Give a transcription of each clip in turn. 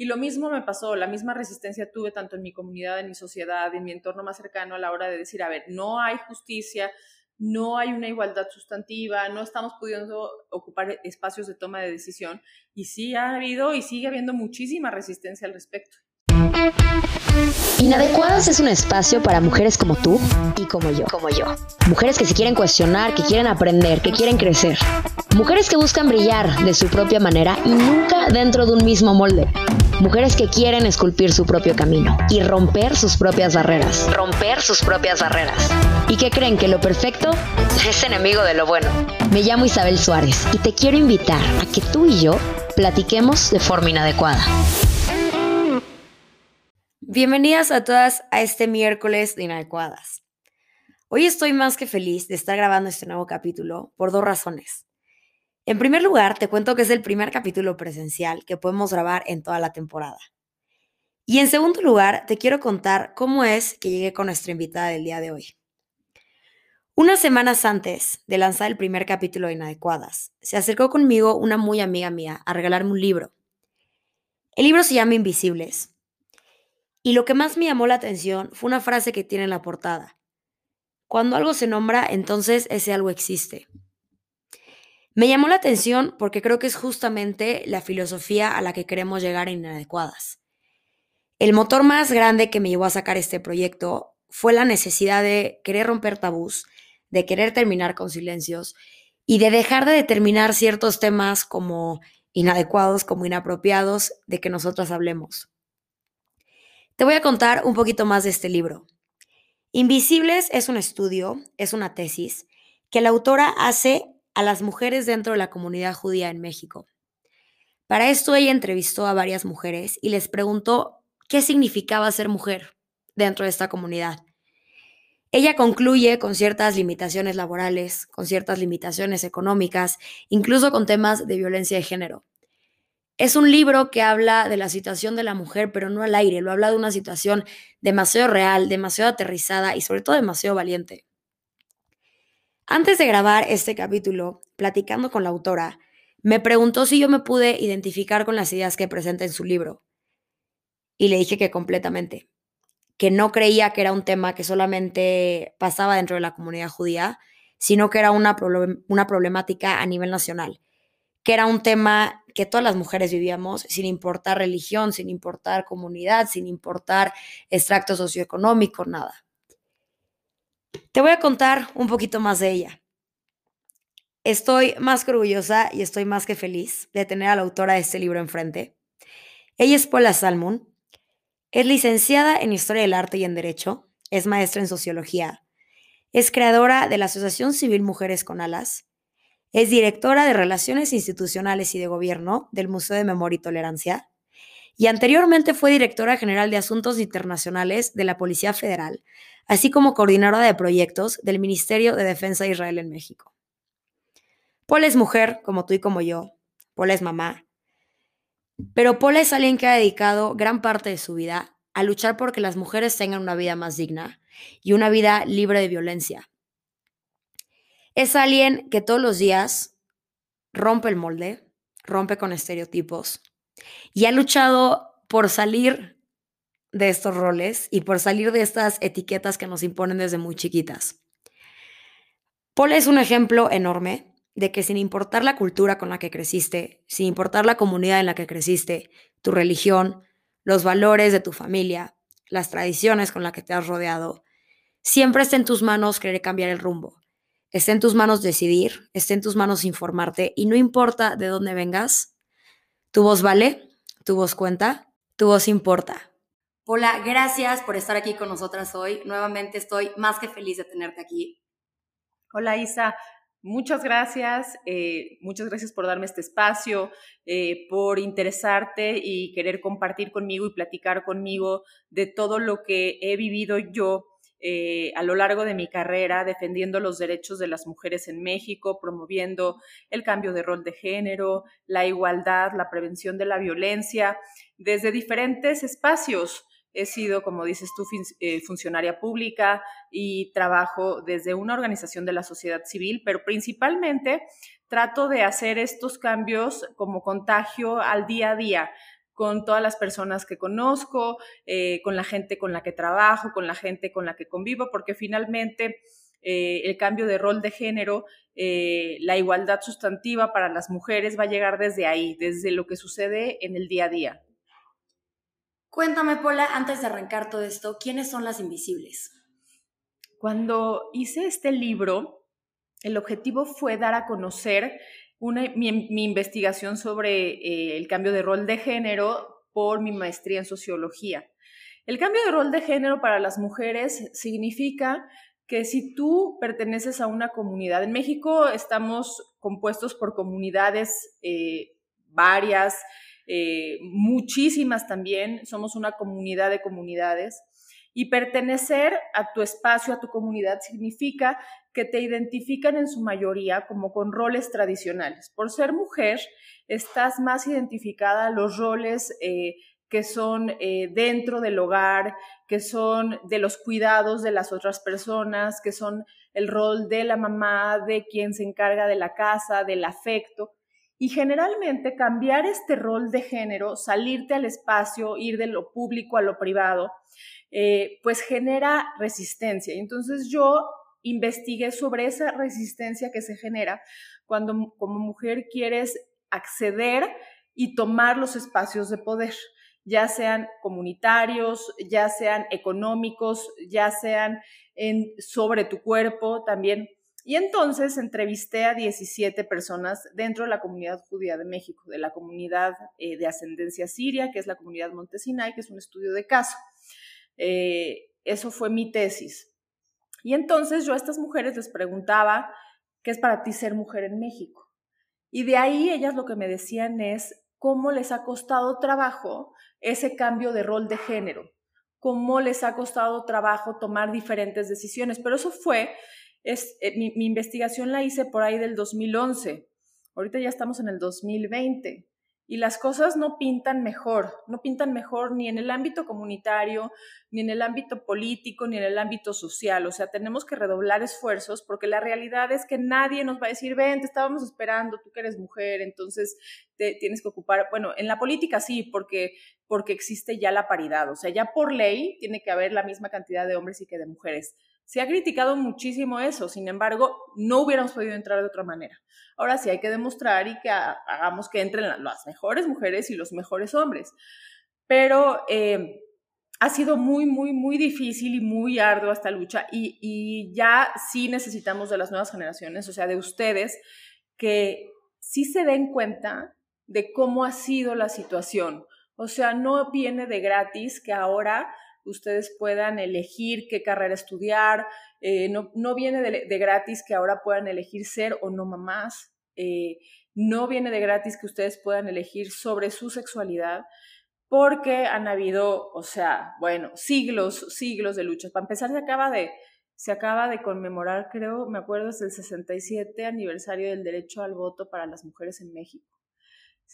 Y lo mismo me pasó, la misma resistencia tuve tanto en mi comunidad, en mi sociedad, en mi entorno más cercano a la hora de decir, a ver, no hay justicia, no hay una igualdad sustantiva, no estamos pudiendo ocupar espacios de toma de decisión y sí ha habido y sigue habiendo muchísima resistencia al respecto. Inadecuadas es un espacio para mujeres como tú y como yo, como yo. Mujeres que se quieren cuestionar, que quieren aprender, que quieren crecer. Mujeres que buscan brillar de su propia manera y nunca dentro de un mismo molde. Mujeres que quieren esculpir su propio camino y romper sus propias barreras. Romper sus propias barreras. Y que creen que lo perfecto es enemigo de lo bueno. Me llamo Isabel Suárez y te quiero invitar a que tú y yo platiquemos de forma inadecuada. Bienvenidas a todas a este miércoles de Inadecuadas. Hoy estoy más que feliz de estar grabando este nuevo capítulo por dos razones. En primer lugar, te cuento que es el primer capítulo presencial que podemos grabar en toda la temporada. Y en segundo lugar, te quiero contar cómo es que llegué con nuestra invitada del día de hoy. Unas semanas antes de lanzar el primer capítulo de Inadecuadas, se acercó conmigo una muy amiga mía a regalarme un libro. El libro se llama Invisibles. Y lo que más me llamó la atención fue una frase que tiene en la portada. Cuando algo se nombra, entonces ese algo existe. Me llamó la atención porque creo que es justamente la filosofía a la que queremos llegar en Inadecuadas. El motor más grande que me llevó a sacar este proyecto fue la necesidad de querer romper tabús, de querer terminar con silencios y de dejar de determinar ciertos temas como inadecuados, como inapropiados, de que nosotras hablemos. Te voy a contar un poquito más de este libro. Invisibles es un estudio, es una tesis, que la autora hace a las mujeres dentro de la comunidad judía en México. Para esto ella entrevistó a varias mujeres y les preguntó qué significaba ser mujer dentro de esta comunidad. Ella concluye con ciertas limitaciones laborales, con ciertas limitaciones económicas, incluso con temas de violencia de género. Es un libro que habla de la situación de la mujer, pero no al aire, lo habla de una situación demasiado real, demasiado aterrizada y sobre todo demasiado valiente. Antes de grabar este capítulo, platicando con la autora, me preguntó si yo me pude identificar con las ideas que presenta en su libro. Y le dije que completamente, que no creía que era un tema que solamente pasaba dentro de la comunidad judía, sino que era una, una problemática a nivel nacional, que era un tema que todas las mujeres vivíamos sin importar religión, sin importar comunidad, sin importar extracto socioeconómico, nada. Te voy a contar un poquito más de ella. Estoy más que orgullosa y estoy más que feliz de tener a la autora de este libro enfrente. Ella es Paula Salmon, es licenciada en Historia del Arte y en Derecho, es maestra en Sociología, es creadora de la Asociación Civil Mujeres con Alas, es directora de Relaciones Institucionales y de Gobierno del Museo de Memoria y Tolerancia, y anteriormente fue directora general de Asuntos Internacionales de la Policía Federal, así como coordinadora de proyectos del Ministerio de Defensa de Israel en México. Paul es mujer, como tú y como yo. Paul es mamá. Pero Paul es alguien que ha dedicado gran parte de su vida a luchar por que las mujeres tengan una vida más digna y una vida libre de violencia. Es alguien que todos los días rompe el molde, rompe con estereotipos, y ha luchado por salir de estos roles y por salir de estas etiquetas que nos imponen desde muy chiquitas. Paul es un ejemplo enorme de que sin importar la cultura con la que creciste, sin importar la comunidad en la que creciste, tu religión, los valores de tu familia, las tradiciones con las que te has rodeado, siempre está en tus manos querer cambiar el rumbo. Está en tus manos decidir, está en tus manos informarte y no importa de dónde vengas, tu voz vale tu voz cuenta, tu voz importa. Hola, gracias por estar aquí con nosotras hoy. Nuevamente estoy más que feliz de tenerte aquí. Hola Isa, muchas gracias. Eh, muchas gracias por darme este espacio, eh, por interesarte y querer compartir conmigo y platicar conmigo de todo lo que he vivido yo eh, a lo largo de mi carrera defendiendo los derechos de las mujeres en México, promoviendo el cambio de rol de género, la igualdad, la prevención de la violencia, desde diferentes espacios. He sido, como dices tú, eh, funcionaria pública y trabajo desde una organización de la sociedad civil, pero principalmente trato de hacer estos cambios como contagio al día a día, con todas las personas que conozco, eh, con la gente con la que trabajo, con la gente con la que convivo, porque finalmente eh, el cambio de rol de género, la igualdad sustantiva para las mujeres va a llegar desde ahí, desde lo que sucede en el día a día. Cuéntame, Paula, antes de arrancar todo esto, ¿quiénes son las invisibles? Cuando hice este libro, el objetivo fue dar a conocer mi, investigación sobre eh, el cambio de rol de género por mi maestría en sociología. El cambio de rol de género para las mujeres significa que si tú perteneces a una comunidad, en México estamos compuestos por comunidades eh, varias, eh, muchísimas también, somos una comunidad de comunidades, y pertenecer a tu espacio, a tu comunidad, significa que te identifican en su mayoría como con roles tradicionales. Por ser mujer, estás más identificada a los roles eh, que son eh, dentro del hogar, que son de los cuidados de las otras personas, que son el rol de la mamá, de quien se encarga de la casa, del afecto. Y generalmente cambiar este rol de género, salirte al espacio, ir de lo público a lo privado, eh, pues genera resistencia. Entonces yo investigué sobre esa resistencia que se genera cuando como mujer quieres acceder y tomar los espacios de poder ya sean comunitarios, ya sean económicos, ya sean sobre tu cuerpo también. Y entonces entrevisté a 17 personas dentro de la comunidad judía de México, de la comunidad eh, de ascendencia siria, que es la comunidad Montesinay, que es un estudio de caso. Eh, eso fue mi tesis. Y entonces yo a estas mujeres les preguntaba, ¿qué es para ti ser mujer en México? Y de ahí ellas lo que me decían es cómo les ha costado trabajo ese cambio de rol de género, cómo les ha costado trabajo tomar diferentes decisiones. Pero eso fue, es, eh, mi, investigación la hice por ahí del 2011. Ahorita ya estamos en el 2020 y las cosas no pintan mejor, no pintan mejor ni en el ámbito comunitario, ni en el ámbito político, ni en el ámbito social. O sea, tenemos que redoblar esfuerzos porque la realidad es que nadie nos va a decir, ven, te estábamos esperando, tú que eres mujer, entonces tienes que ocupar. Bueno, en la política sí, porque, porque existe ya la paridad. O sea, ya por ley tiene que haber la misma cantidad de hombres y que de mujeres. Se ha criticado muchísimo eso, sin embargo, no hubiéramos podido entrar de otra manera. Ahora sí hay que demostrar y que hagamos que entren las mejores mujeres y los mejores hombres. Pero eh, ha sido muy, muy, muy difícil y muy arduo esta lucha y, y ya sí necesitamos de las nuevas generaciones, o sea, de ustedes, que sí se den cuenta de cómo ha sido la situación. O sea, no viene de gratis que ahora ustedes puedan elegir qué carrera estudiar, eh, no, no, viene de, gratis que ahora puedan elegir ser o no mamás, eh, no viene de gratis que ustedes puedan elegir sobre su sexualidad, porque han habido, o sea, bueno, siglos, siglos de luchas. Para empezar, se acaba de, se acaba de conmemorar, creo, me acuerdo, es el 67 aniversario del derecho al voto para las mujeres en México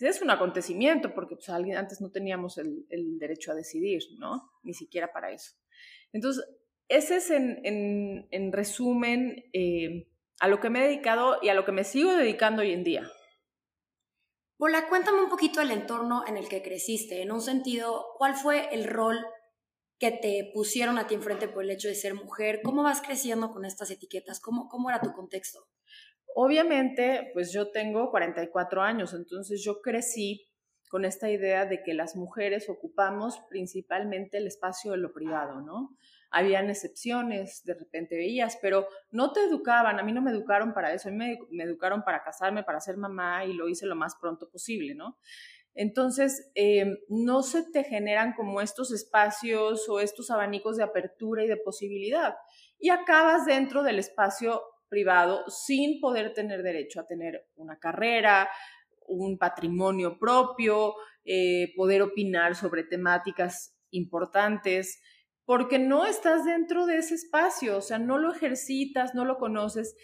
es un acontecimiento, porque pues, alguien, antes no teníamos el, derecho a decidir, ¿no? Ni siquiera para eso. Entonces, ese es en, resumen eh, a lo que me he dedicado y a lo que me sigo dedicando hoy en día. Hola, cuéntame un poquito el entorno en el que creciste, en un sentido, ¿cuál fue el rol que te pusieron a ti enfrente por el hecho de ser mujer? ¿Cómo vas creciendo con estas etiquetas? ¿Cómo, cómo era tu contexto? Obviamente, pues yo tengo 44 años, entonces yo crecí con esta idea de que las mujeres ocupamos principalmente el espacio de lo privado, ¿no? Habían excepciones, de repente veías, pero no te educaban, a mí no me educaron para eso, a mí me, educaron para casarme, para ser mamá y lo hice lo más pronto posible, ¿no? Entonces, em, no se te generan como estos espacios o estos abanicos de apertura y de posibilidad. Y acabas dentro del espacio privado sin poder tener derecho a tener una carrera, un patrimonio propio, eh, poder opinar sobre temáticas importantes, porque no estás dentro de ese espacio, o sea, no lo ejercitas, no lo conoces,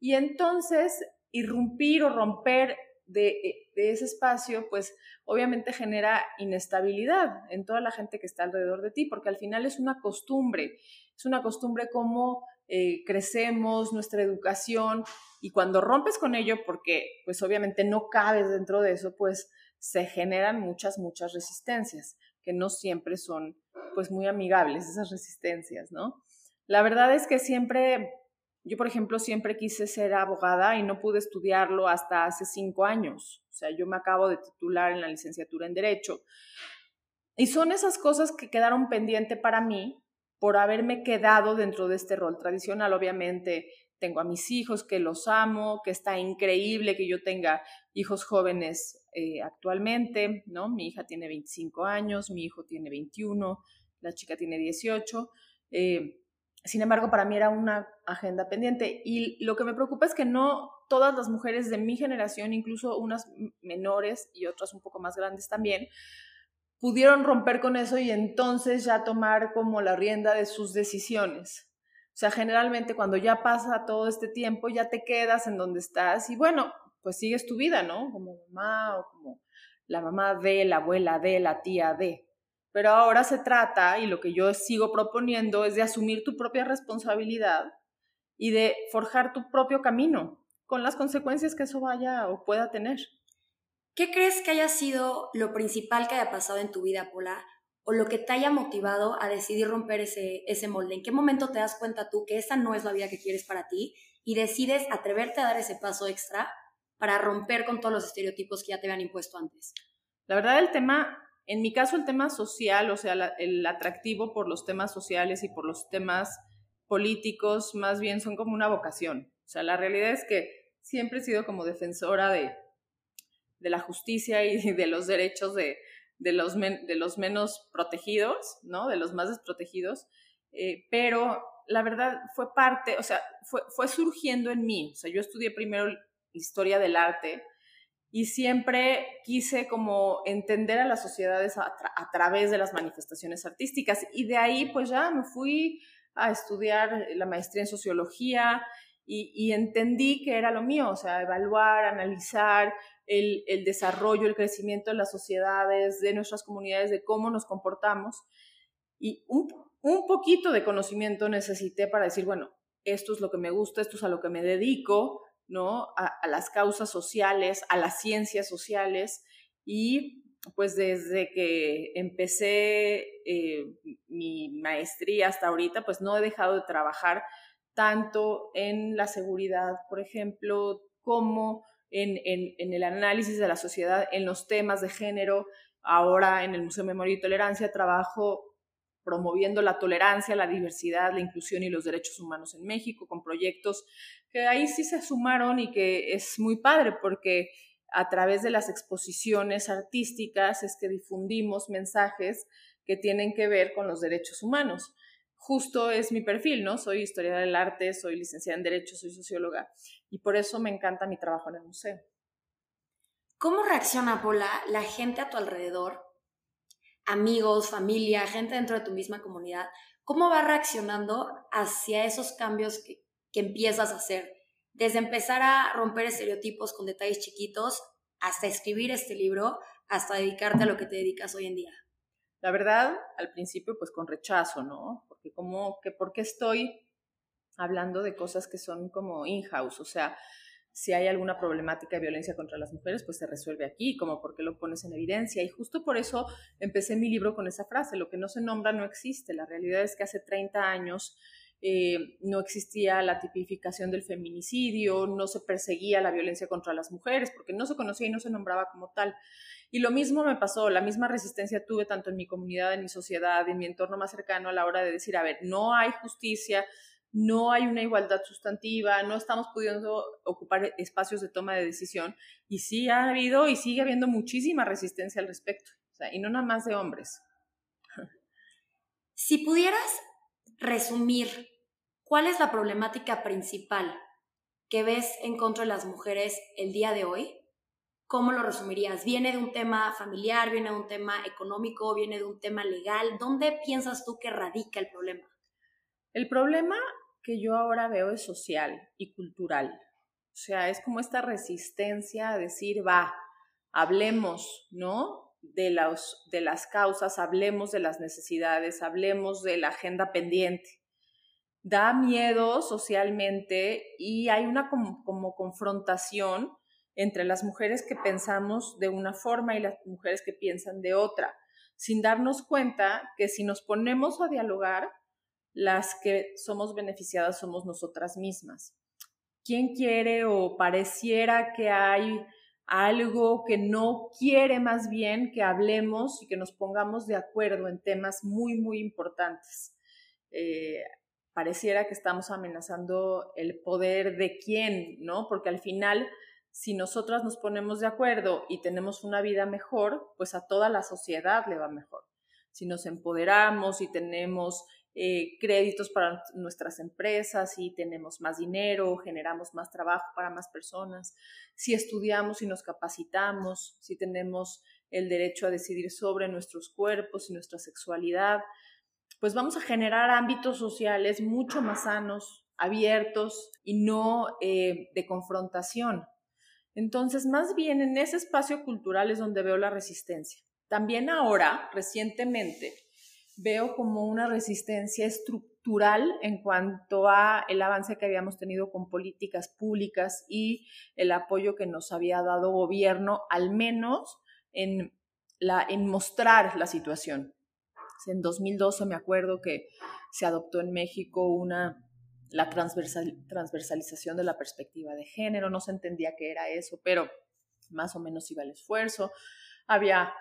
y entonces irrumpir o romper de, eh, de, ese espacio, pues obviamente genera inestabilidad en toda la gente que está alrededor de ti, porque al final es una costumbre, es una costumbre como eh, crecemos, nuestra educación, y cuando rompes con ello, porque pues obviamente no cabes dentro de eso, pues se generan muchas, muchas resistencias, que no siempre son pues muy amigables esas resistencias, ¿no? La verdad es que siempre, yo por ejemplo siempre quise ser abogada y no pude estudiarlo hasta hace cinco años. O sea, yo me acabo de titular en la licenciatura en Derecho. Y son esas cosas que quedaron pendiente para mí por haberme quedado dentro de este rol tradicional. Obviamente tengo a mis hijos que los amo, que está increíble que yo tenga hijos jóvenes eh, actualmente, ¿no? Mi hija tiene 25 años, mi hijo tiene 21, la chica tiene 18. Eh, sin embargo, para mí era una agenda pendiente. Y lo que me preocupa es que no todas las mujeres de mi generación, incluso unas menores y otras un poco más grandes también, pudieron romper con eso y entonces ya tomar como la rienda de sus decisiones. O sea, generalmente cuando ya pasa todo este tiempo, ya te quedas en donde estás y bueno, pues sigues tu vida, ¿no? Como mamá o como la mamá de, la abuela de, la tía de. Pero ahora se trata, y lo que yo sigo proponiendo, es de asumir tu propia responsabilidad y de forjar tu propio camino, con las consecuencias que eso vaya o pueda tener. ¿Qué crees que haya sido lo principal que haya pasado en tu vida, Pola? O lo que te haya motivado a decidir romper ese, ese molde. ¿En qué momento te das cuenta tú que esa no es la vida que quieres para ti y decides atreverte a dar ese paso extra para romper con todos los estereotipos que ya te habían impuesto antes? La verdad, el tema en mi caso, el tema social, o sea, el atractivo por los temas sociales y por los temas políticos, más bien son como una vocación. O sea, la realidad es que siempre he sido como defensora de, de la justicia y de los derechos de, de, los, de los menos protegidos, ¿no? De los más desprotegidos. Eh, pero la verdad fue parte, o sea, fue, fue surgiendo en mí. O sea, yo estudié primero historia del arte y siempre quise como entender a las sociedades a, través de las manifestaciones artísticas y de ahí pues ya me fui a estudiar la maestría en sociología y, entendí que era lo mío, o sea, evaluar, analizar el, el, desarrollo, el crecimiento de las sociedades, de nuestras comunidades, de cómo nos comportamos. Y un, un poquito de conocimiento necesité para decir, bueno, esto es lo que me gusta, esto es a lo que me dedico, ¿no? A, las causas sociales, a las ciencias sociales y pues desde que empecé eh, mi maestría hasta ahorita, pues no he dejado de trabajar tanto en la seguridad, por ejemplo, como en, el análisis de la sociedad, en los temas de género. Ahora en el Museo de Memoria y Tolerancia trabajo promoviendo la tolerancia, la diversidad, la inclusión y los derechos humanos en México, con proyectos que ahí sí se sumaron y que es muy padre porque a través de las exposiciones artísticas es que difundimos mensajes que tienen que ver con los derechos humanos. Justo es mi perfil, ¿no? Soy historiadora del arte, soy licenciada en Derecho, soy socióloga y por eso me encanta mi trabajo en el museo. ¿Cómo reacciona, Paula, la gente a tu alrededor amigos, familia, gente dentro de tu misma comunidad, ¿cómo va reaccionando hacia esos cambios que, empiezas a hacer? Desde empezar a romper estereotipos con detalles chiquitos hasta escribir este libro, hasta dedicarte a lo que te dedicas hoy en día. La verdad, al principio, pues con rechazo, ¿no? Porque como que, ¿por qué estoy hablando de cosas que son como in-house? O sea, si hay alguna problemática de violencia contra las mujeres, pues se resuelve aquí, como porque lo pones en evidencia. Y justo por eso empecé mi libro con esa frase, lo que no se nombra no existe. La realidad es que hace 30 años eh, no existía la tipificación del feminicidio, no se perseguía la violencia contra las mujeres, porque no se conocía y no se nombraba como tal. Y lo mismo me pasó, la misma resistencia tuve tanto en mi comunidad, en mi sociedad, en mi entorno más cercano a la hora de decir, a ver, no hay justicia, no hay una igualdad sustantiva, no estamos pudiendo ocupar espacios de toma de decisión y sí ha habido y sigue habiendo muchísima resistencia al respecto, y no nada más de hombres. Si pudieras resumir cuál es la problemática principal que ves en contra de las mujeres el día de hoy, ¿cómo lo resumirías? ¿Viene de un tema familiar, viene de un tema económico, viene de un tema legal? ¿Dónde piensas tú que radica el problema? El problema que yo ahora veo es social y cultural. O sea, es como esta resistencia a decir, va, hablemos, ¿no? De, los, de las causas, hablemos de las necesidades, hablemos de la agenda pendiente. Da miedo socialmente y hay una como, confrontación entre las mujeres que pensamos de una forma y las mujeres que piensan de otra, sin darnos cuenta que si nos ponemos a dialogar, las que somos beneficiadas somos nosotras mismas. ¿Quién quiere o pareciera que hay algo que no quiere más bien que hablemos y que nos pongamos de acuerdo en temas muy, muy importantes? Eh, pareciera que estamos amenazando el poder de quién, ¿no? Porque al final, si nosotras nos ponemos de acuerdo y tenemos una vida mejor, pues a toda la sociedad le va mejor. Si nos empoderamos y tenemos eh, créditos para nuestras empresas y tenemos más dinero, generamos más trabajo para más personas, si estudiamos y nos capacitamos, si tenemos el derecho a decidir sobre nuestros cuerpos y nuestra sexualidad, pues vamos a generar ámbitos sociales mucho más sanos, abiertos y no eh, de confrontación. Entonces, más bien en ese espacio cultural es donde veo la resistencia. También ahora, recientemente, veo como una resistencia estructural en cuanto a el avance que habíamos tenido con políticas públicas y el apoyo que nos había dado gobierno, al menos en, en mostrar la situación. En 2012 me acuerdo que se adoptó en México una la transversalización de la perspectiva de género, no se entendía qué era eso, pero más o menos iba el esfuerzo, había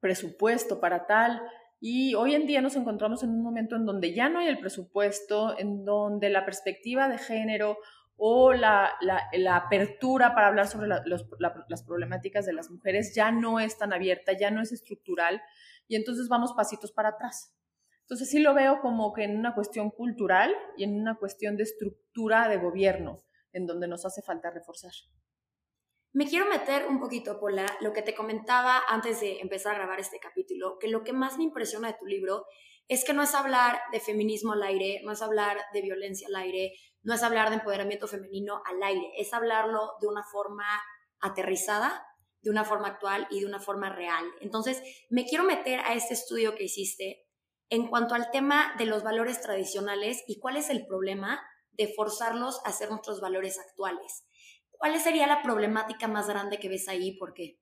presupuesto para tal, y hoy en día nos encontramos en un momento en donde ya no hay el presupuesto, en donde la perspectiva de género o la, apertura para hablar sobre las problemáticas de las mujeres ya no es tan abierta, ya no es estructural, y entonces vamos pasitos para atrás. Entonces sí lo veo como que en una cuestión cultural y en una cuestión de estructura de gobierno, en donde nos hace falta reforzar. Me quiero meter un poquito, Pola, lo que te comentaba antes de empezar a grabar este capítulo, que lo que más me impresiona de tu libro es que no es hablar de feminismo al aire, no es hablar de violencia al aire, no es hablar de empoderamiento femenino al aire, es hablarlo de una forma aterrizada, de una forma actual y de una forma real. Entonces, me quiero meter a este estudio que hiciste en cuanto al tema de los valores tradicionales y cuál es el problema de forzarlos a ser nuestros valores actuales. ¿Cuál sería la problemática más grande que ves ahí? ¿Por qué?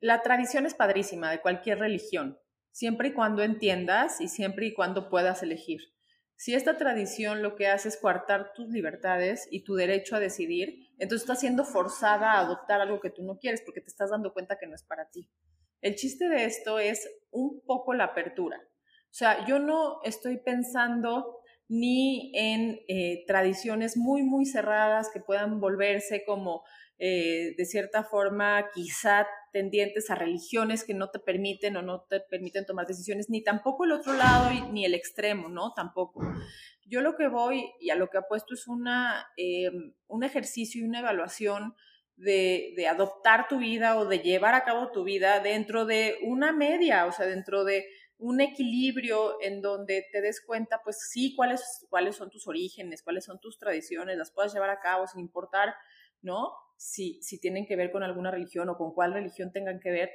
La tradición es padrísima de cualquier religión, siempre y cuando entiendas y siempre y cuando puedas elegir. Si esta tradición lo que hace es coartar tus libertades y tu derecho a decidir, entonces estás siendo forzada a adoptar algo que tú no quieres porque te estás dando cuenta que no es para ti. El chiste de esto es un poco la apertura. O sea, yo no estoy pensando ni en eh, tradiciones muy, muy cerradas que puedan volverse como eh, de cierta forma quizá tendientes a religiones que no te permiten o no te permiten tomar decisiones, ni tampoco el otro lado ni el extremo, ¿no? Tampoco. Yo lo que voy y a lo que apuesto es una, eh, un ejercicio y una evaluación de, de, adoptar tu vida o de llevar a cabo tu vida dentro de una media, o sea, dentro de un equilibrio en donde te des cuenta, pues sí, cuáles, cuáles son tus orígenes, cuáles son tus tradiciones, las puedas llevar a cabo sin importar, ¿no? si, si tienen que ver con alguna religión o con cuál religión tengan que ver,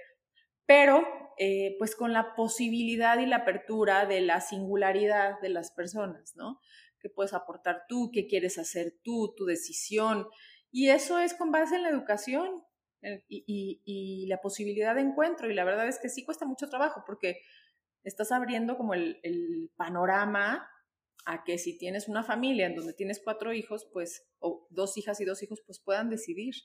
pero eh, pues con la posibilidad y la apertura de la singularidad de las personas, ¿no? ¿Qué puedes aportar tú? ¿Qué quieres hacer tú? Tu decisión. Y eso es con base en la educación eh, y, y, la posibilidad de encuentro. Y la verdad es que sí cuesta mucho trabajo porque estás abriendo como el, panorama a que si tienes una familia en donde tienes cuatro hijos, pues, o dos hijas y dos hijos, pues puedan decidir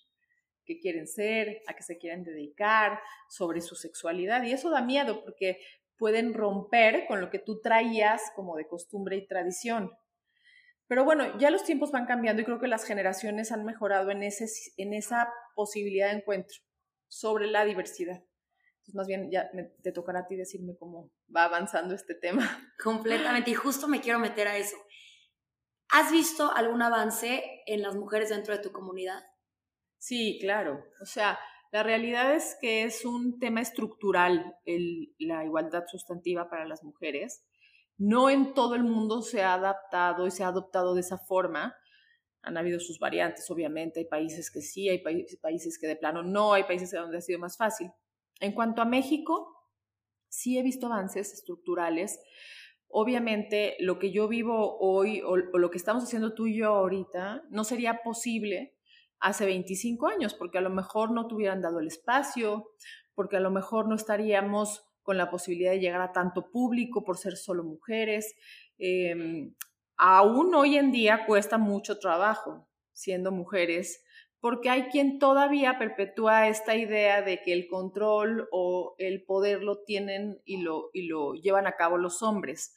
qué quieren ser, a qué se quieren dedicar, sobre su sexualidad. Y eso da miedo porque pueden romper con lo que tú traías como de costumbre y tradición. Pero bueno, ya los tiempos van cambiando y creo que las generaciones han mejorado en, ese, en esa posibilidad de encuentro sobre la diversidad. Entonces, más bien ya te tocará a ti decirme cómo va avanzando este tema. Completamente, y justo me quiero meter a eso. ¿Has visto algún avance en las mujeres dentro de tu comunidad? Sí, claro. O sea, la realidad es que es un tema estructural el, la igualdad sustantiva para las mujeres. No en todo el mundo se ha adaptado y se ha adoptado de esa forma. Han habido sus variantes, obviamente. Hay países que sí, hay países que de plano no, hay países donde ha sido más fácil. En cuanto a México, sí he visto avances estructurales. Obviamente, lo que yo vivo hoy o, lo que estamos haciendo tú y yo ahorita no sería posible hace 25 años, porque a lo mejor no te hubieran dado el espacio, porque a lo mejor no estaríamos con la posibilidad de llegar a tanto público por ser solo mujeres. Em, aún hoy en día cuesta mucho trabajo siendo mujeres, porque hay quien todavía perpetúa esta idea de que el control o el poder lo tienen y lo, y lo llevan a cabo los hombres.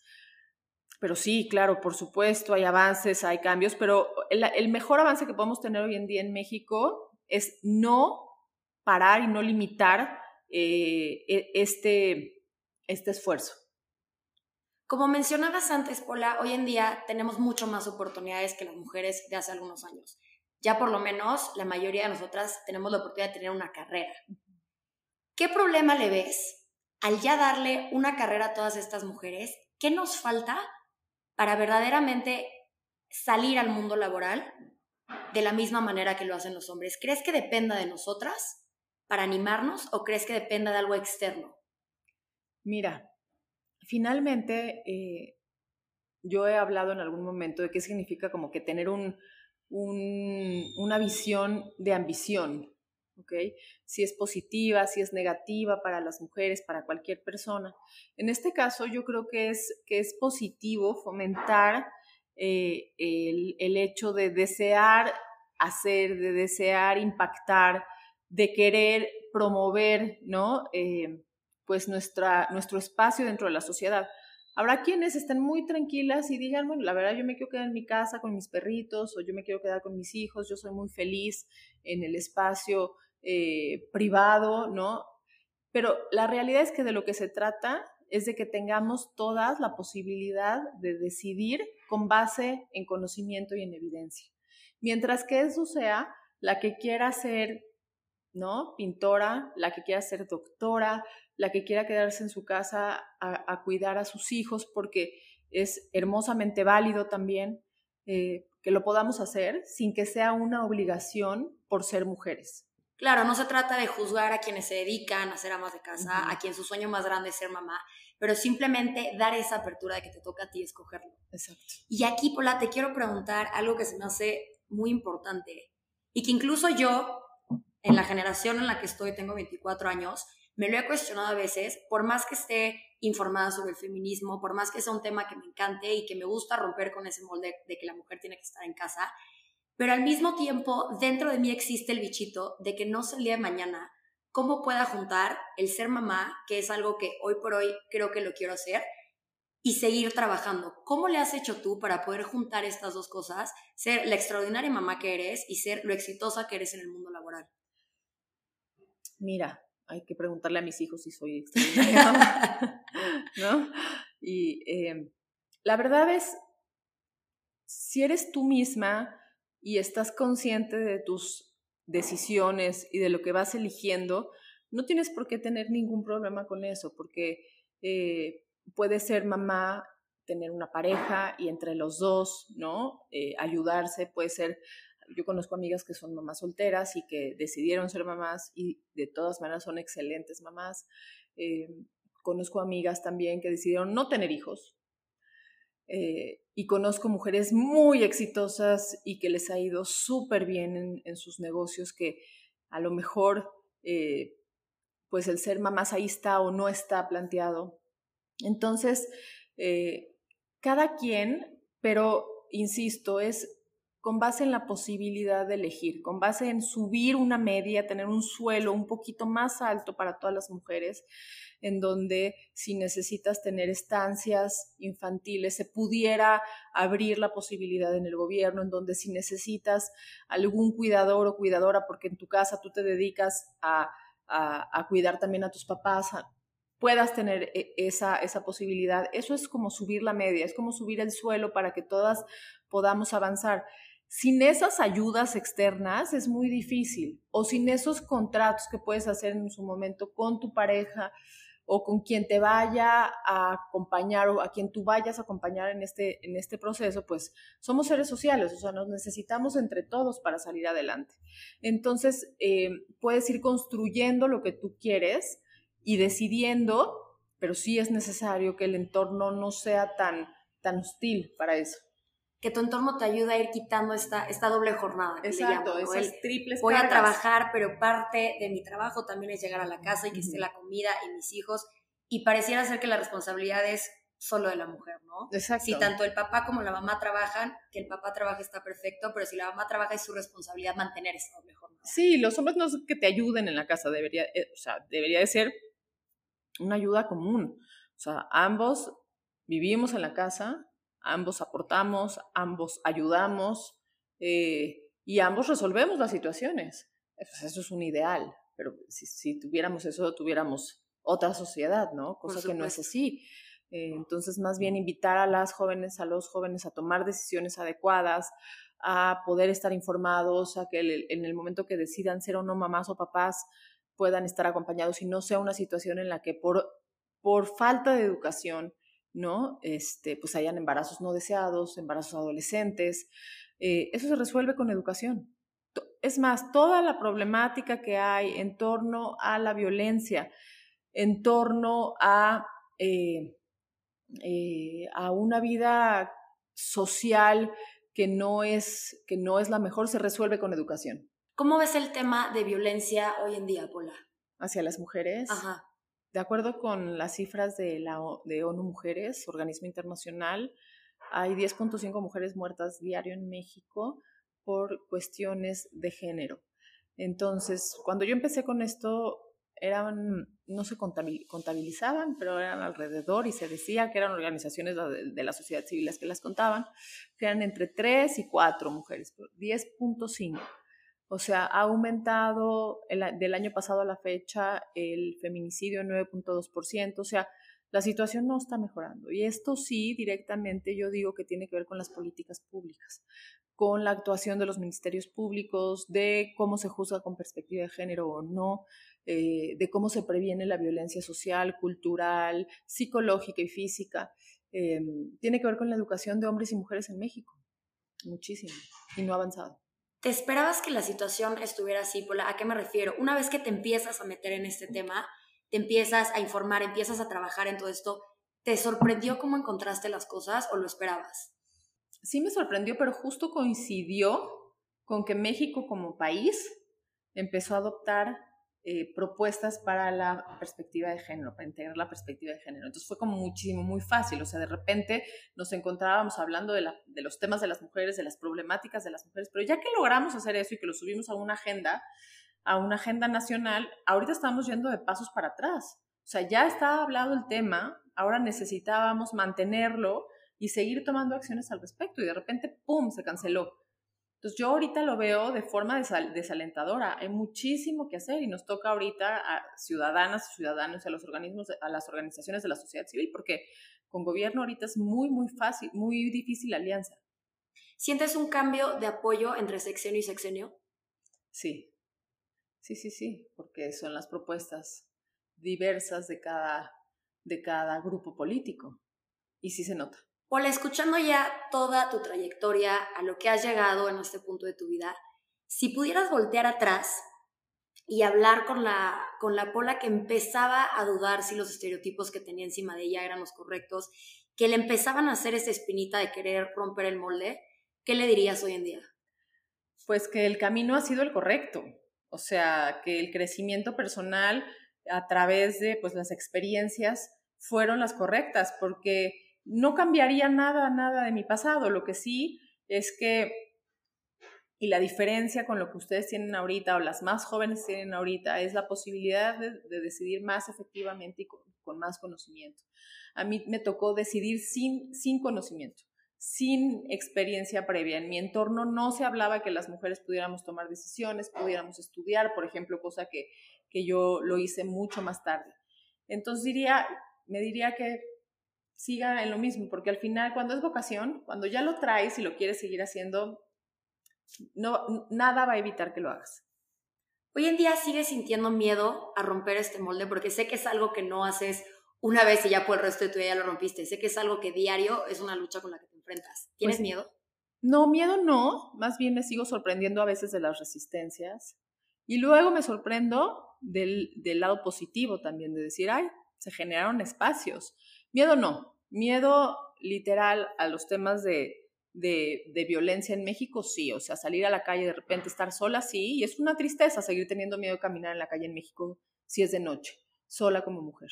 Pero sí, claro, por supuesto, hay avances, hay cambios, pero el, mejor avance que podemos tener hoy en día en México es no parar y no limitar eh, e, este, este esfuerzo. Como mencionabas antes, Paula, hoy en día tenemos mucho más oportunidades que las mujeres de hace algunos años. Ya por lo menos la mayoría de nosotras tenemos la oportunidad de tener una carrera. ¿Qué problema le ves al ya darle una carrera a todas estas mujeres? ¿Qué nos falta para verdaderamente salir al mundo laboral de la misma manera que lo hacen los hombres? ¿Crees que dependa de nosotras para animarnos o crees que dependa de algo externo? Mira, finalmente eh, yo he hablado en algún momento de qué significa como que tener un, una visión de ambición, si es positiva, si es negativa para las mujeres, para cualquier persona. En este caso, yo creo que es, que es positivo fomentar eh, el, hecho de desear hacer, de desear impactar, de querer promover, ¿no? Eh, pues nuestra, nuestro espacio dentro de la sociedad. Habrá quienes estén muy tranquilas y digan, bueno, la verdad yo me quiero quedar en mi casa con mis perritos o yo me quiero quedar con mis hijos, yo soy muy feliz en el espacio eh, privado, ¿no? Pero la realidad es que de lo que se trata es de que tengamos todas la posibilidad de decidir con base en conocimiento y en evidencia. Mientras que eso sea la que quiera ser, ¿no? Pintora, la que quiera ser doctora, la que quiera quedarse en su casa a, cuidar a sus hijos, porque es hermosamente válido también eh, que lo podamos hacer sin que sea una obligación por ser mujeres. Claro, no se trata de juzgar a quienes se dedican a ser amas de casa, a quien su sueño más grande es ser mamá, pero simplemente dar esa apertura de que te toca a ti escogerlo. Exacto. Y aquí, Pola, te quiero preguntar algo que se me hace muy importante y que incluso yo, en la generación en la que estoy, tengo 24 años, me lo he cuestionado a veces, por más que esté informada sobre el feminismo, por más que sea un tema que me encante y que me gusta romper con ese molde de que la mujer tiene que estar en casa, pero al mismo tiempo, dentro de mí existe el bichito de que no sé el día de mañana cómo pueda juntar el ser mamá, que es algo que hoy por hoy creo que lo quiero hacer, y seguir trabajando. ¿Cómo le has hecho tú para poder juntar estas dos cosas, ser la extraordinaria mamá que eres y ser lo exitosa que eres en el mundo laboral? Mira, hay que preguntarle a mis hijos si soy extraordinaria, ¿no? Y eh, la verdad es, si eres tú misma, y estás consciente de tus decisiones y de lo que vas eligiendo, no tienes por qué tener ningún problema con eso, porque eh, puede ser mamá, tener una pareja y entre los dos, ¿no? Eh, ayudarse, puede ser, yo conozco amigas que son mamás solteras y que decidieron ser mamás y de todas maneras son excelentes mamás. Eh, conozco amigas también que decidieron no tener hijos, eh, y conozco mujeres muy exitosas y que les ha ido súper bien en, sus negocios, que a lo mejor eh, pues el ser mamás ahí está o no está planteado. Entonces, cada quien, pero insisto, es con base en la posibilidad de elegir, con base en subir una media, tener un suelo un poquito más alto para todas las mujeres, en donde si necesitas tener estancias infantiles, se pudiera abrir la posibilidad en el gobierno, en donde si necesitas algún cuidador o cuidadora, porque en tu casa tú te dedicas a, cuidar también a tus papás, puedas tener e, esa, esa posibilidad. Eso es como subir la media, es como subir el suelo para que todas podamos avanzar. Sin esas ayudas externas es muy difícil, o sin esos contratos que puedes hacer en su momento con tu pareja o con quien te vaya a acompañar o a quien tú vayas a acompañar en este, en este proceso, pues somos seres sociales, o sea, nos necesitamos entre todos para salir adelante. Entonces, eh, puedes ir construyendo lo que tú quieres y decidiendo, pero sí es necesario que el entorno no sea tan, tan hostil para eso. Que tu entorno te ayuda a ir quitando esta, esta doble jornada. Exacto, esas triples Voy a trabajar, pero parte de mi trabajo también es llegar a la casa y que esté la comida y mis hijos. Y pareciera ser que la responsabilidad es solo de la mujer, ¿no? Exacto. Si tanto el papá como la mamá trabajan, que el papá trabaja está perfecto, pero si la mamá trabaja es su responsabilidad mantener esa doble jornada. Sí, los hombres no es que te ayuden en la casa, debería, eh, o sea, debería de ser una ayuda común. O sea, ambos vivimos en la casa, ambos aportamos, ambos ayudamos eh, y ambos resolvemos las situaciones. Pues eso es un ideal, pero si, tuviéramos eso, tuviéramos otra sociedad, ¿no? Cosa que no es así. Eh, entonces, más bien invitar a las jóvenes, a los jóvenes a tomar decisiones adecuadas, a poder estar informados, a que en el momento que decidan ser o no mamás o papás puedan estar acompañados y no sea una situación en la que por, por falta de educación ¿no? Este, pues hayan embarazos no deseados, embarazos adolescentes. Eh, eso se resuelve con educación. Es más, toda la problemática que hay en torno a la violencia, en torno a, eh, eh, a una vida social que no, es, que no es la mejor, se resuelve con educación. ¿Cómo ves el tema de violencia hoy en día, Pola? Hacia las mujeres. Ajá. De acuerdo con las cifras de, la, de ONU Mujeres, organismo internacional, hay 10.5 mujeres muertas diario en México por cuestiones de género. Entonces, cuando yo empecé con esto, eran, no se contabilizaban, pero eran alrededor y se decía que eran organizaciones de, la sociedad civil las que las contaban, eran entre 3 y 4 mujeres, 10.5. O sea, ha aumentado del año pasado a la fecha el feminicidio en 9.2%. O sea, la situación no está mejorando. Y esto sí, directamente yo digo que tiene que ver con las políticas públicas, con la actuación de los ministerios públicos, de cómo se juzga con perspectiva de género o no, eh, de cómo se previene la violencia social, cultural, psicológica y física. Em, tiene que ver con la educación de hombres y mujeres en México. Muchísimo. Y no ha avanzado. ¿Te esperabas que la situación estuviera así, Pola? ¿A qué me refiero? Una vez que te empiezas a meter en este tema, te empiezas a informar, empiezas a trabajar en todo esto, ¿te sorprendió cómo encontraste las cosas o lo esperabas? Sí me sorprendió, pero justo coincidió con que México como país empezó a adoptar eh, propuestas para la perspectiva de género, para integrar la perspectiva de género. Entonces fue como muchísimo, muy fácil. O sea, de repente nos encontrábamos hablando de, de los temas de las mujeres, de las problemáticas de las mujeres, pero ya que logramos hacer eso y que lo subimos a una agenda, a una agenda nacional, ahorita estamos yendo de pasos para atrás. O sea, ya está hablado el tema, ahora necesitábamos mantenerlo y seguir tomando acciones al respecto y de repente, ¡pum!, se canceló. Entonces yo ahorita lo veo de forma desalentadora. Hay muchísimo que hacer y nos toca ahorita a ciudadanas, ciudadanos, a los organismos, a las organizaciones de la sociedad civil, porque con gobierno ahorita es muy, muy fácil, muy difícil la alianza. ¿Sientes un cambio de apoyo entre sexenio y sexenio? Sí, sí, sí, sí, porque son las propuestas diversas de cada, de cada grupo político. Y sí se nota. Hola, escuchando ya toda tu trayectoria, a lo que has llegado en este punto de tu vida, si pudieras voltear atrás y hablar con la, con la Pola que empezaba a dudar si los estereotipos que tenía encima de ella eran los correctos, que le empezaban a hacer esa espinita de querer romper el molde, ¿qué le dirías hoy en día? Pues que el camino ha sido el correcto, o sea, que el crecimiento personal a través de pues, las experiencias fueron las correctas, porque no cambiaría nada, nada de mi pasado. Lo que sí es que, y la diferencia con lo que ustedes tienen ahorita o las más jóvenes tienen ahorita, es la posibilidad de, decidir más efectivamente y con, más conocimiento. A mí me tocó decidir sin, sin conocimiento sin experiencia previa. En mi entorno no se hablaba que las mujeres pudiéramos tomar decisiones, pudiéramos estudiar, por ejemplo, cosa que, que yo lo hice mucho más tarde. Entonces diría, me diría que siga en lo mismo, porque al final cuando es vocación, cuando ya lo traes y lo quieres seguir haciendo, no, nada va a evitar que lo hagas. Hoy en día sigues sintiendo miedo a romper este molde porque sé que es algo que no haces una vez y ya por el resto de tu vida ya lo rompiste. Sé que es algo que diario es una lucha con la que te enfrentas. ¿Tienes pues miedo? No, miedo no. Más bien me sigo sorprendiendo a veces de las resistencias. Y luego me sorprendo del, del lado positivo también, de decir, ay, se generaron espacios. Miedo no, miedo literal a los temas de, de, violencia en México, sí, o sea, salir a la calle de repente, estar sola, sí, y es una tristeza seguir teniendo miedo de caminar en la calle en México si es de noche, sola como mujer.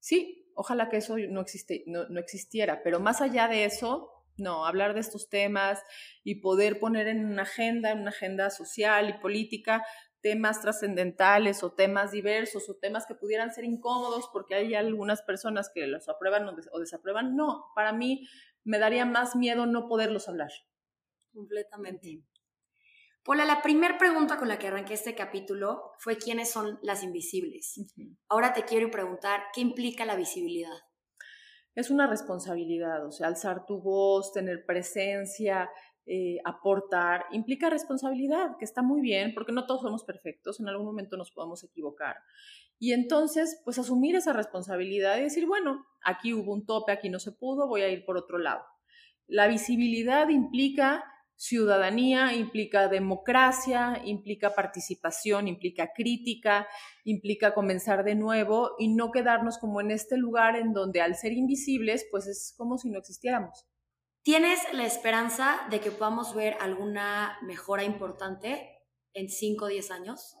Sí, ojalá que eso no, existe, no, no existiera, pero más allá de eso, no, hablar de estos temas y poder poner en una agenda, en una agenda social y política, temas trascendentales o temas diversos o temas que pudieran ser incómodos porque hay algunas personas que los aprueban o desaprueban. No, para mí me daría más miedo no poderlos hablar. Completamente. Paula, la primera pregunta con la que arranqué este capítulo fue quiénes son las invisibles. Ahora te quiero preguntar, ¿qué implica la visibilidad? Es una responsabilidad, o sea, alzar tu voz, tener presencia, eh, aportar, implica responsabilidad, que está muy bien, porque no todos somos perfectos, en algún momento nos podemos equivocar. Y entonces, pues asumir esa responsabilidad y decir, bueno, aquí hubo un tope, aquí no se pudo, voy a ir por otro lado. La visibilidad implica ciudadanía, implica democracia, implica participación, implica crítica, implica comenzar de nuevo y no quedarnos como en este lugar en donde al ser invisibles, pues es como si no existiéramos. ¿Tienes la esperanza de que podamos ver alguna mejora importante en 5 o 10 años?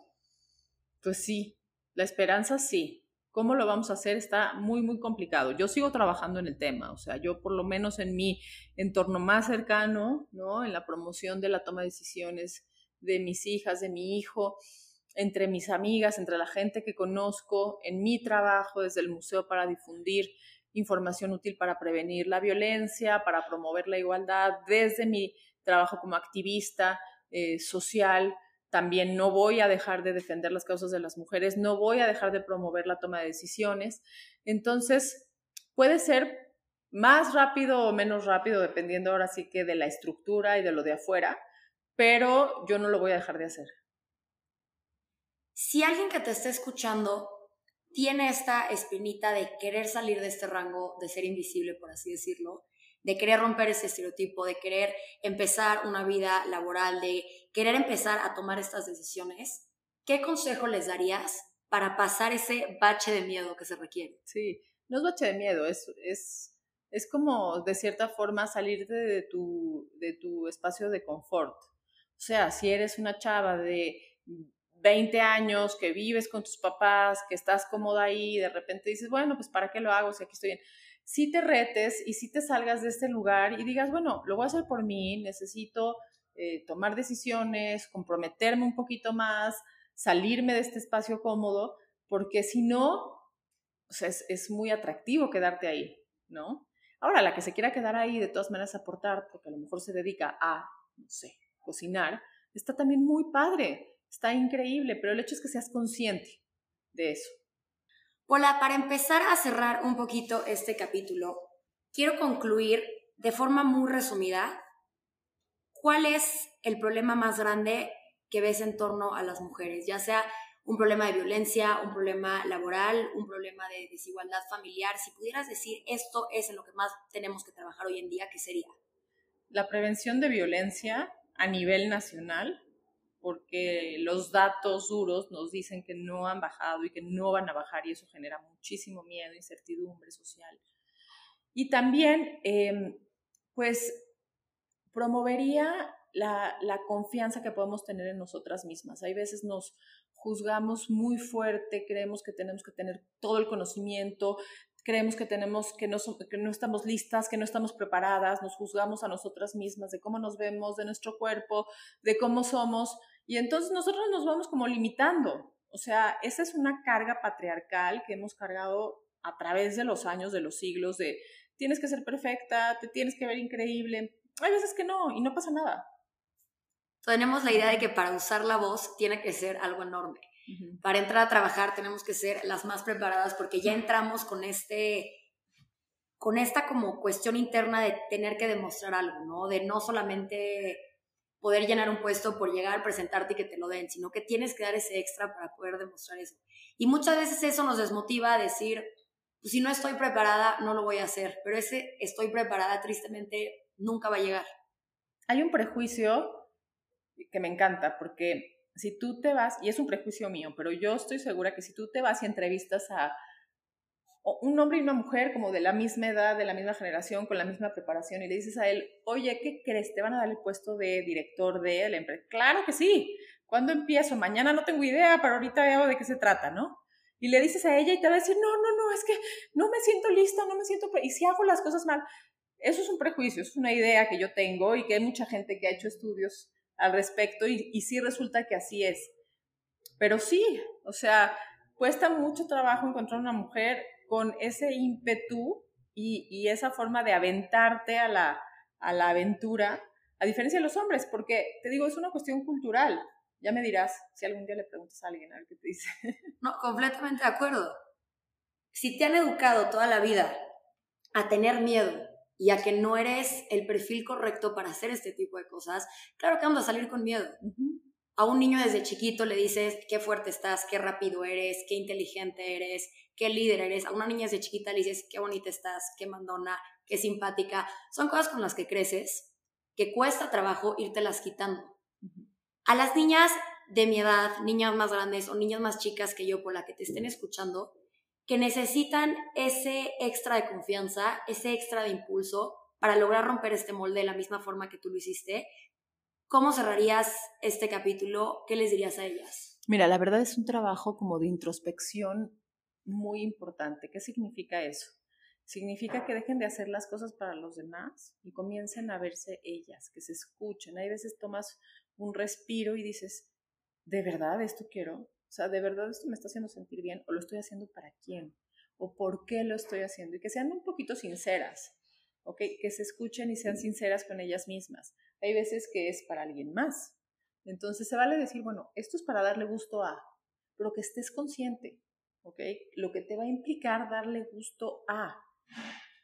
Pues sí, la esperanza sí. ¿Cómo lo vamos a hacer? Está muy, muy complicado. Yo sigo trabajando en el tema, o sea, yo por lo menos en mi entorno más cercano, ¿no? En la promoción de la toma de decisiones de mis hijas, de mi hijo, entre mis amigas, entre la gente que conozco, en mi trabajo desde el museo para difundir información útil para prevenir la violencia, para promover la igualdad, desde mi trabajo como activista eh, social, también no voy a dejar de defender las causas de las mujeres, no voy a dejar de promover la toma de decisiones. Entonces, puede ser más rápido o menos rápido, dependiendo ahora sí que de la estructura y de lo de afuera, pero yo no lo voy a dejar de hacer. Si alguien que te esté escuchando tiene esta espinita de querer salir de este rango, de ser invisible, por así decirlo, de querer romper ese estereotipo, de querer empezar una vida laboral, de querer empezar a tomar estas decisiones, ¿qué consejo les darías para pasar ese bache de miedo que se requiere? Sí, no es bache de miedo, es, es, es como de cierta forma salirte de tu, de tu espacio de confort. O sea, si eres una chava de 20 años, que vives con tus papás, que estás cómoda ahí, y de repente dices, bueno, pues ¿para qué lo hago si aquí estoy bien? Si te retes y si te salgas de este lugar y digas, bueno, lo voy a hacer por mí, necesito eh, tomar decisiones, comprometerme un poquito más, salirme de este espacio cómodo, porque si no, es, es muy atractivo quedarte ahí, ¿no? Ahora, la que se quiera quedar ahí, de todas maneras aportar, porque a lo mejor se dedica a, no sé, cocinar, está también muy padre Está increíble, pero el hecho es que seas consciente de eso. Hola, para empezar a cerrar un poquito este capítulo, quiero concluir de forma muy resumida cuál es el problema más grande que ves en torno a las mujeres, ya sea un problema de violencia, un problema laboral, un problema de desigualdad familiar. Si pudieras decir esto es en lo que más tenemos que trabajar hoy en día, ¿qué sería? La prevención de violencia a nivel nacional porque los datos duros nos dicen que no han bajado y que no van a bajar y eso genera muchísimo miedo, incertidumbre social. Y también, em, pues, promovería la, la, confianza que podemos tener en nosotras mismas. Hay veces nos juzgamos muy fuerte, creemos que tenemos que tener todo el conocimiento, creemos que tenemos que no, que no estamos listas, que no estamos preparadas, nos juzgamos a nosotras mismas de cómo nos vemos, de nuestro cuerpo, de cómo somos, y entonces nosotros nos vamos como limitando. O sea, esa es una carga patriarcal que hemos cargado a través de los años, de los siglos, de tienes que ser perfecta, te tienes que ver increíble. Hay veces que no, y no pasa nada. Tenemos la idea de que para usar la voz tiene que ser algo enorme para entrar a trabajar tenemos que ser las más preparadas porque ya entramos con este con esta como cuestión interna de tener que demostrar algo, ¿no? De no solamente poder llenar un puesto por llegar, presentarte y que te lo den, sino que tienes que dar ese extra para poder demostrar eso. Y muchas veces eso nos desmotiva a decir, pues si no estoy preparada, no lo voy a hacer, pero ese estoy preparada tristemente nunca va a llegar. Hay un prejuicio que me encanta porque si tú te vas, y es un prejuicio mío, pero yo estoy segura que si tú te vas y entrevistas a un hombre y una mujer como de la misma edad, de la misma generación, con la misma preparación, y le dices a él, oye, ¿qué crees? ¿Te van a dar el puesto de director de la empresa? Claro que sí. ¿Cuándo empiezo? Mañana no tengo idea, pero ahorita veo de qué se trata, ¿no? Y le dices a ella y te va a decir, no, no, no, es que no me siento lista, no me siento... Y si hago las cosas mal, eso es un prejuicio, es una idea que yo tengo y que hay mucha gente que ha hecho estudios al respecto y, y sí resulta que así es. Pero sí, o sea, cuesta mucho trabajo encontrar una mujer con ese ímpetu y, esa forma de aventarte a la, a la aventura, a diferencia de los hombres, porque te digo, es una cuestión cultural. Ya me dirás si algún día le preguntas a alguien a ver qué te dice. No, completamente de acuerdo. Si te han educado toda la vida a tener miedo y a que no eres el perfil correcto para hacer este tipo de cosas, claro que vamos a salir con miedo. A un niño desde chiquito le dices qué fuerte estás, qué rápido eres, qué inteligente eres, qué líder eres. A una niña desde chiquita le dices qué bonita estás, qué mandona, qué simpática. Son cosas con las que creces, que cuesta trabajo las quitando. A las niñas de mi edad, niñas más grandes o niñas más chicas que yo por la que te estén escuchando, que necesitan ese extra de confianza, ese extra de impulso para lograr romper este molde de la misma forma que tú lo hiciste. ¿Cómo cerrarías este capítulo? ¿Qué les dirías a ellas? Mira, la verdad es un trabajo como de introspección muy importante. ¿Qué significa eso? Significa que dejen de hacer las cosas para los demás y comiencen a verse ellas, que se escuchen. Hay veces tomas un respiro y dices, ¿de verdad esto quiero? O sea, ¿de verdad esto me está haciendo sentir bien? ¿O lo estoy haciendo para quién? ¿O por qué lo estoy haciendo? Y que sean un poquito sinceras, ¿ok? Que se escuchen y sean sinceras con ellas mismas. Hay veces que es para alguien más. Entonces se vale decir, bueno, esto es para darle gusto a, pero que estés consciente, ¿ok? Lo que te va a implicar darle gusto a.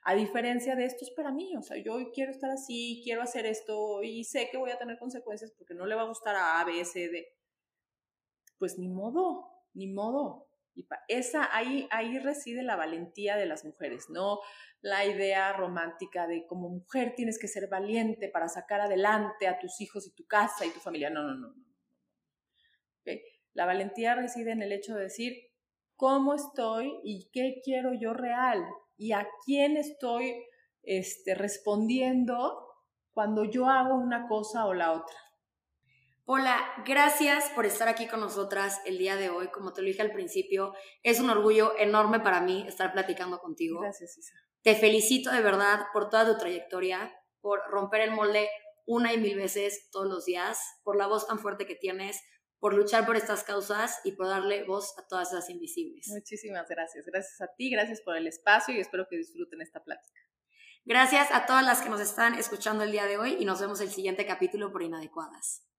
A diferencia de esto es para mí, o sea, yo quiero estar así, quiero hacer esto y sé que voy a tener consecuencias porque no le va a gustar a A, B, C, D. Pues ni modo, ni modo. Y esa, ahí, ahí reside la valentía de las mujeres, no la idea romántica de como mujer tienes que ser valiente para sacar adelante a tus hijos y tu casa y tu familia. No, no, no. no. La valentía reside en el hecho de decir cómo estoy y qué quiero yo real y a quién estoy este, respondiendo cuando yo hago una cosa o la otra. Hola, gracias por estar aquí con nosotras el día de hoy. Como te lo dije al principio, es un orgullo enorme para mí estar platicando contigo. Gracias, Isa. Te felicito de verdad por toda tu trayectoria, por romper el molde una y mil veces todos los días, por la voz tan fuerte que tienes, por luchar por estas causas y por darle voz a todas las invisibles. Muchísimas gracias. Gracias a ti, gracias por el espacio y espero que disfruten esta plática. Gracias a todas las que nos están escuchando el día de hoy y nos vemos el siguiente capítulo por Inadecuadas.